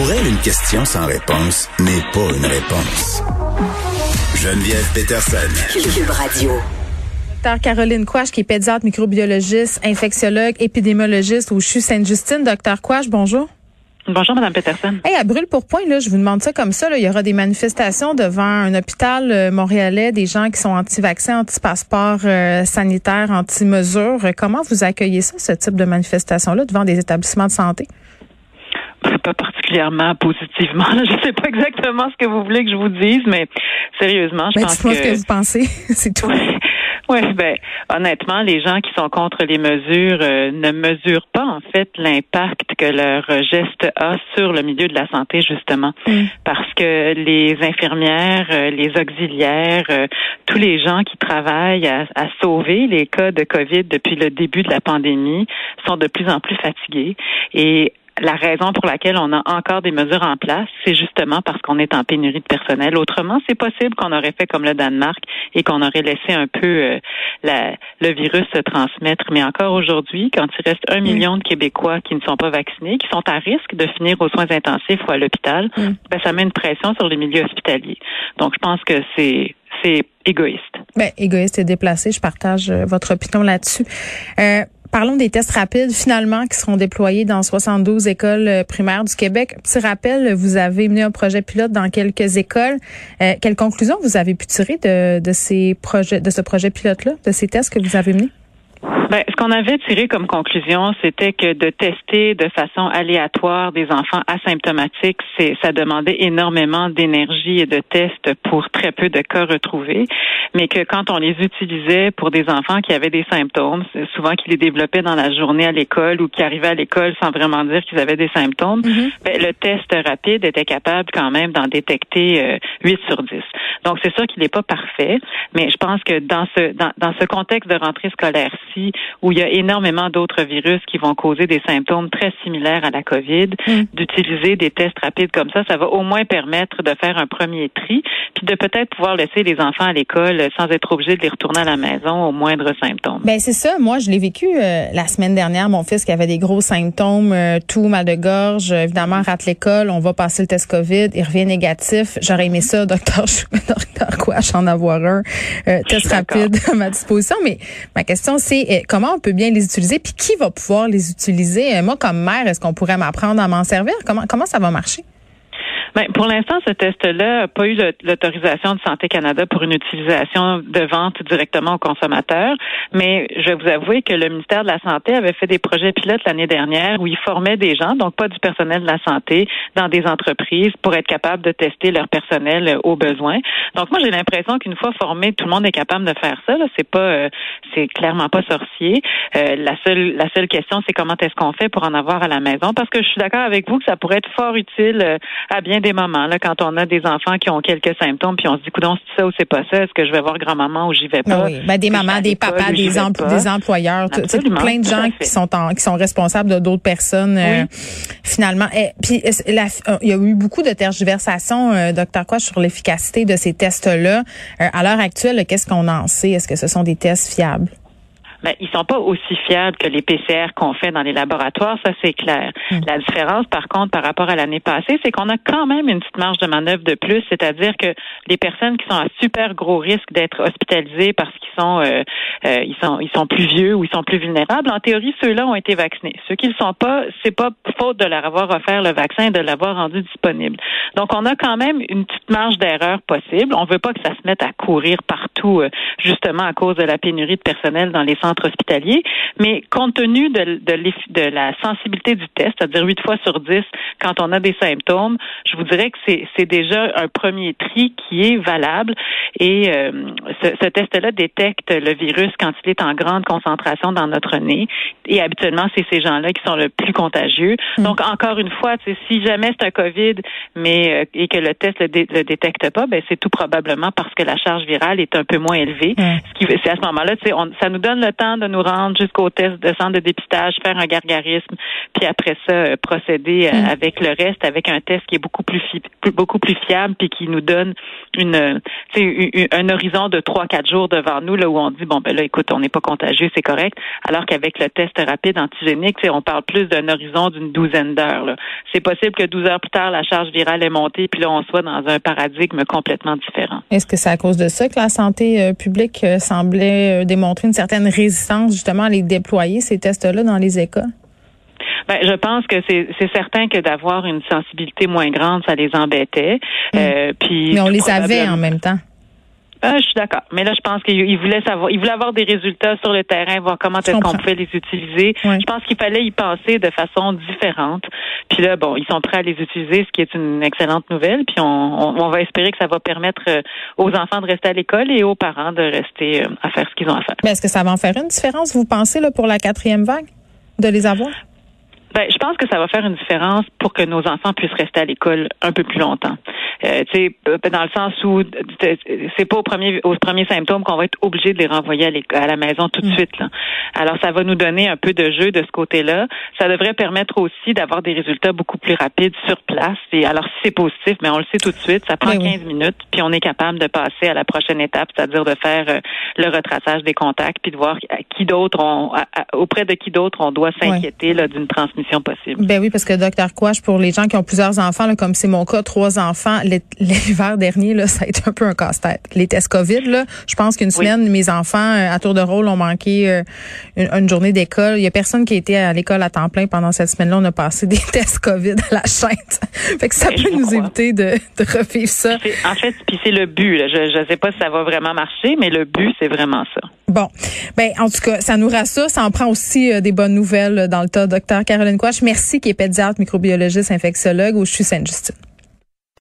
Pour elle, une question sans réponse n'est pas une réponse. Geneviève Peterson. Cube Radio. Docteur Caroline Quash, qui est pédiatre, microbiologiste, infectiologue, épidémiologiste au CHU Sainte-Justine. Docteur Quash, bonjour. Bonjour, Mme Peterson. Hey, à brûle pour point, là, je vous demande ça comme ça. Là, il y aura des manifestations devant un hôpital euh, montréalais, des gens qui sont anti-vaccins, anti-passeport euh, sanitaire, anti-mesures. Comment vous accueillez ça, ce type de manifestation-là, devant des établissements de santé? Pas particulièrement positivement. Je ne sais pas exactement ce que vous voulez que je vous dise, mais sérieusement, je ben, pense que... ce que vous pensez, c'est tout. Oui, ben honnêtement, les gens qui sont contre les mesures euh, ne mesurent pas en fait l'impact que leur geste a sur le milieu de la santé justement, Mm. parce que les infirmières, euh, les auxiliaires, euh, tous les gens qui travaillent à, à sauver les cas de Covid depuis le début de la pandémie sont de plus en plus fatigués et la raison pour laquelle on a encore des mesures en place, c'est justement parce qu'on est en pénurie de personnel. Autrement, c'est possible qu'on aurait fait comme le Danemark et qu'on aurait laissé un peu euh, la, le virus se transmettre. Mais encore aujourd'hui, quand il reste un million de Québécois qui ne sont pas vaccinés, qui sont à risque de finir aux soins intensifs ou à l'hôpital, Mm. ben, ça met une pression sur les milieux hospitaliers. Donc, je pense que c'est c'est égoïste. Ben, égoïste et déplacé, je partage euh, votre opinion là-dessus. Euh, Parlons des tests rapides finalement qui seront déployés dans 72 écoles euh, primaires du Québec. Petit rappel, vous avez mené un projet pilote dans quelques écoles. Euh, quelles conclusions vous avez pu tirer de, de ces projets, de ce projet pilote-là, de ces tests que vous avez menés? Ben, ce qu'on avait tiré comme conclusion, c'était que de tester de façon aléatoire des enfants asymptomatiques, c'est, ça demandait énormément d'énergie et de tests pour très peu de cas retrouvés, mais que quand on les utilisait pour des enfants qui avaient des symptômes, souvent qu'ils les développaient dans la journée à l'école ou qui arrivaient à l'école sans vraiment dire qu'ils avaient des symptômes, ben, le test rapide était capable quand même d'en détecter euh, 8 sur 10. Donc c'est sûr qu'il n'est pas parfait, mais je pense que dans ce dans, dans ce contexte de rentrée scolaire-ci, où il y a énormément d'autres virus qui vont causer des symptômes très similaires à la COVID, Mm. d'utiliser des tests rapides comme ça, ça va au moins permettre de faire un premier tri, puis de peut-être pouvoir laisser les enfants à l'école sans être obligés de les retourner à la maison au moindre symptôme. Ben c'est ça. Moi, je l'ai vécu euh, la semaine dernière. Mon fils qui avait des gros symptômes, euh, tout mal de gorge, euh, évidemment rate l'école. On va passer le test Covid. Il revient négatif. J'aurais aimé ça, docteur, docteur Quash, en avoir un euh, test rapide à ma disposition. Mais ma question c'est euh, comment on peut bien les utiliser, puis qui va pouvoir les utiliser? Euh, moi, comme mère, est-ce qu'on pourrait m'apprendre à m'en servir? Comment comment ça va marcher? Ben, pour l'instant, ce test-là n'a pas eu l'autorisation de Santé Canada pour une utilisation de vente directement aux consommateurs. Mais je vais vous avouer que le ministère de la Santé avait fait des projets pilotes l'année dernière où ils formaient des gens, donc pas du personnel de la santé, dans des entreprises pour être capable de tester leur personnel euh, au besoin. Donc moi, j'ai l'impression qu'une fois formé, tout le monde est capable de faire ça. C'est pas, euh, c'est clairement pas sorcier. Euh, la seule, la seule question, c'est comment est-ce qu'on fait pour en avoir à la maison? Parce que je suis d'accord avec vous que ça pourrait être fort utile euh, à bien des moments. Là, quand on a des enfants qui ont quelques symptômes, puis on se dit, coudon, c'est ça ou c'est pas ça? Est-ce que je vais voir grand-maman ou j'y vais pas? Ah oui, ben, des mamans, des papas, des, empl- des employeurs, plein de gens qui sont en, qui sont responsables de d'autres personnes euh, finalement. Et, puis la- euh, il y a eu beaucoup de tergiversations, euh, docteur Quash, sur l'efficacité de ces tests-là. Euh, à l'heure actuelle, qu'est-ce qu'on en sait? Est-ce que ce sont des tests fiables? Ben, ils sont pas aussi fiables que les PCR qu'on fait dans les laboratoires, ça c'est clair. Mm. La différence, par contre, par rapport à l'année passée, c'est qu'on a quand même une petite marge de manœuvre de plus, c'est-à-dire que les personnes qui sont à super gros risque d'être hospitalisées parce qu'ils sont, euh, euh, ils sont, ils sont plus vieux ou ils sont plus vulnérables, en théorie, ceux-là ont été vaccinés. Ceux qui ne le sont pas, c'est pas faute de leur avoir offert le vaccin et de l'avoir rendu disponible. Donc, on a quand même une petite marge d'erreur possible. On veut pas que ça se mette à courir partout, euh, justement à cause de la pénurie de personnel dans les centres hospitaliers. Mais compte tenu de, de, l'eff- de la sensibilité du test, c'est-à-dire 8 fois sur 10 quand on a des symptômes, je vous dirais que c'est, déjà un premier tri qui est valable. Et euh, ce, ce test-là détecte le virus quand il est en grande concentration dans notre nez. Et habituellement, c'est ces gens-là qui sont le plus contagieux. Donc, encore une fois, si jamais c'est un COVID, mais euh, et que le test le, dé- le détecte pas, ben c'est tout probablement parce que la charge virale est un peu moins élevée. Ouais. Ce qui, c'est à ce moment-là, ça nous donne le temps de nous rendre jusqu'au test de centre de dépistage, faire un gargarisme, puis après ça, euh, procéder mm. avec le reste, avec un test qui est beaucoup plus, beaucoup plus fiable, puis qui nous donne une, un horizon de trois, quatre jours devant nous, là où on dit, bon, ben là, écoute, on n'est pas contagieux, c'est correct, alors qu'avec le test rapide antigénique, on parle plus d'un horizon d'une douzaine d'heures. C'est possible que 12 heures plus tard, la charge virale est montée, puis là, on soit dans un paradigme complètement différent. Est-ce que c'est à cause de ça que la santé euh, publique euh, semblait euh, démontrer une certaine résistance justement à les déployer, ces tests-là, dans les écoles? Ben, je pense que c'est certain que d'avoir une sensibilité moins grande, ça les embêtait. Mmh. puis Mais on les avait en même temps. Ah, je suis d'accord. Mais là, je pense qu'il voulait savoir, il voulait avoir des résultats sur le terrain, voir comment est-ce qu'on pouvait les utiliser. Je pense qu'il fallait y penser de façon différente. Puis là, bon, ils sont prêts à les utiliser, ce qui est une excellente nouvelle. Puis on, va espérer que ça va permettre euh, aux enfants de rester à l'école et aux parents de rester euh, à faire ce qu'ils ont à faire. Mais est-ce que ça va en faire une différence, vous pensez, là, pour la quatrième vague, de les avoir? Ben, je pense que ça va faire une différence pour que nos enfants puissent rester à l'école un peu plus longtemps. Euh, dans le sens où c'est pas au premier aux premiers symptômes qu'on va être obligé de les renvoyer à, la maison tout de mm. suite. Là. Alors ça va nous donner un peu de jeu de ce côté-là. Ça devrait permettre aussi d'avoir des résultats beaucoup plus rapides sur place. Et alors si c'est positif, mais on le sait tout de suite, ça prend 15 minutes, puis on est capable de passer à la prochaine étape, c'est-à-dire de faire euh, le retraçage des contacts, puis de voir qui d'autre on auprès de qui d'autre on doit s'inquiéter d'une transmission possible. Ben oui, parce que docteur Quash, pour les gens qui ont plusieurs enfants, là, comme c'est mon cas, trois enfants, l'hiver dernier, là, ça a été un peu un casse-tête. Les tests COVID, là, je pense qu'une semaine, mes enfants, euh, à tour de rôle, ont manqué euh, une, journée d'école. Il y a personne qui était à l'école à temps plein pendant cette semaine-là. On a passé des tests COVID à la chaîne. fait que ça ben, peut nous éviter de, de revivre ça. En fait, puis c'est le but. Je ne sais pas si ça va vraiment marcher, mais le but, c'est vraiment ça. Bon, ben en tout cas, ça nous rassure. Ça en prend aussi euh, des bonnes nouvelles dans le tas. Docteur Caroline Merci, qui est pédiatre, microbiologiste, infectiologue au CHU Sainte-Justine.